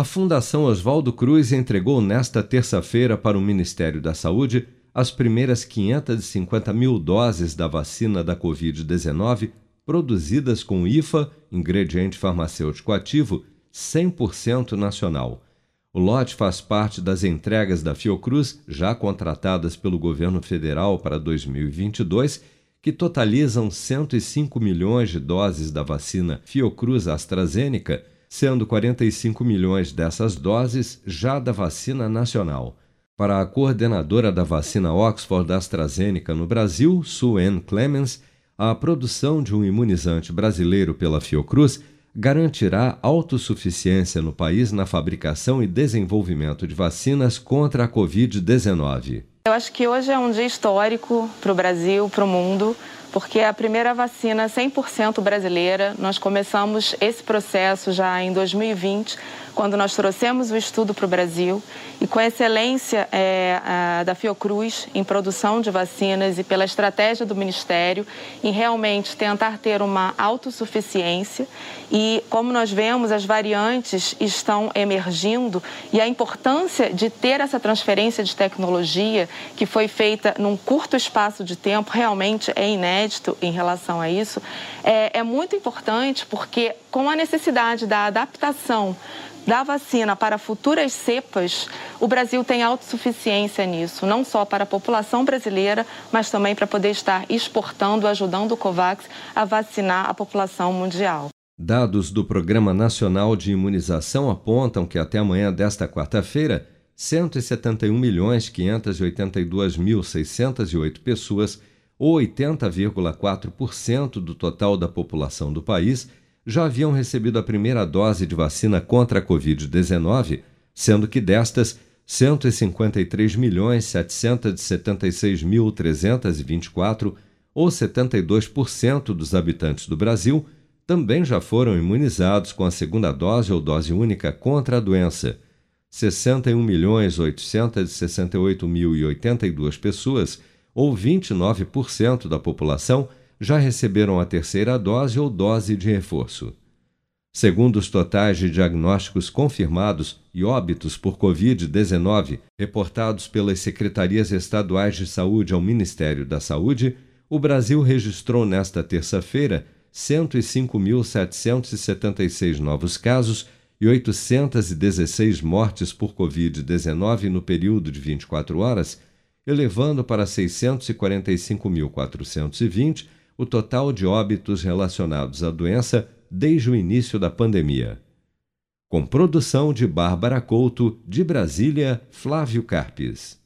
A Fundação Oswaldo Cruz entregou nesta terça-feira para o Ministério da Saúde as primeiras 550 mil doses da vacina da Covid-19 produzidas com IFA, ingrediente farmacêutico ativo, 100% nacional. O lote faz parte das entregas da Fiocruz, já contratadas pelo governo federal para 2022, que totalizam 105 milhões de doses da vacina Fiocruz AstraZeneca, sendo 45 milhões dessas doses já da vacina nacional. Para a coordenadora da vacina Oxford AstraZeneca no Brasil, Sue Clemens, a produção de um imunizante brasileiro pela Fiocruz garantirá autossuficiência no país na fabricação e desenvolvimento de vacinas contra a Covid-19. Eu acho que hoje é um dia histórico para o Brasil, para o mundo porque é a primeira vacina 100% brasileira. Nós começamos esse processo já em 2020, quando nós trouxemos o estudo para o Brasil. E com a excelência é, a, da Fiocruz em produção de vacinas e pela estratégia do Ministério em realmente tentar ter uma autossuficiência. E como nós vemos as variantes estão emergindo e a importância de ter essa transferência de tecnologia que foi feita num curto espaço de tempo realmente é inédito inédito em relação a isso, é, é muito importante porque, com a necessidade da adaptação da vacina para futuras cepas, o Brasil tem autossuficiência nisso, não só para a população brasileira, mas também para poder estar exportando, ajudando o COVAX a vacinar a população mundial. Dados do Programa Nacional de Imunização apontam que até amanhã desta quarta-feira, 171.582.608 pessoas ou 80,4% do total da população do país, já haviam recebido a primeira dose de vacina contra a Covid-19, sendo que destas, 153.776.324, ou 72% dos habitantes do Brasil, também já foram imunizados com a segunda dose ou dose única contra a doença. 61.868.082 pessoas ou 29% da população, já receberam a terceira dose ou dose de reforço. Segundo os totais de diagnósticos confirmados e óbitos por Covid-19 reportados pelas secretarias estaduais de saúde ao Ministério da Saúde, o Brasil registrou nesta terça-feira 105.776 novos casos e 816 mortes por Covid-19 no período de 24 horas elevando para 645.420 o total de óbitos relacionados à doença desde o início da pandemia. Com produção de Bárbara Couto, de Brasília, Flávio Carpes.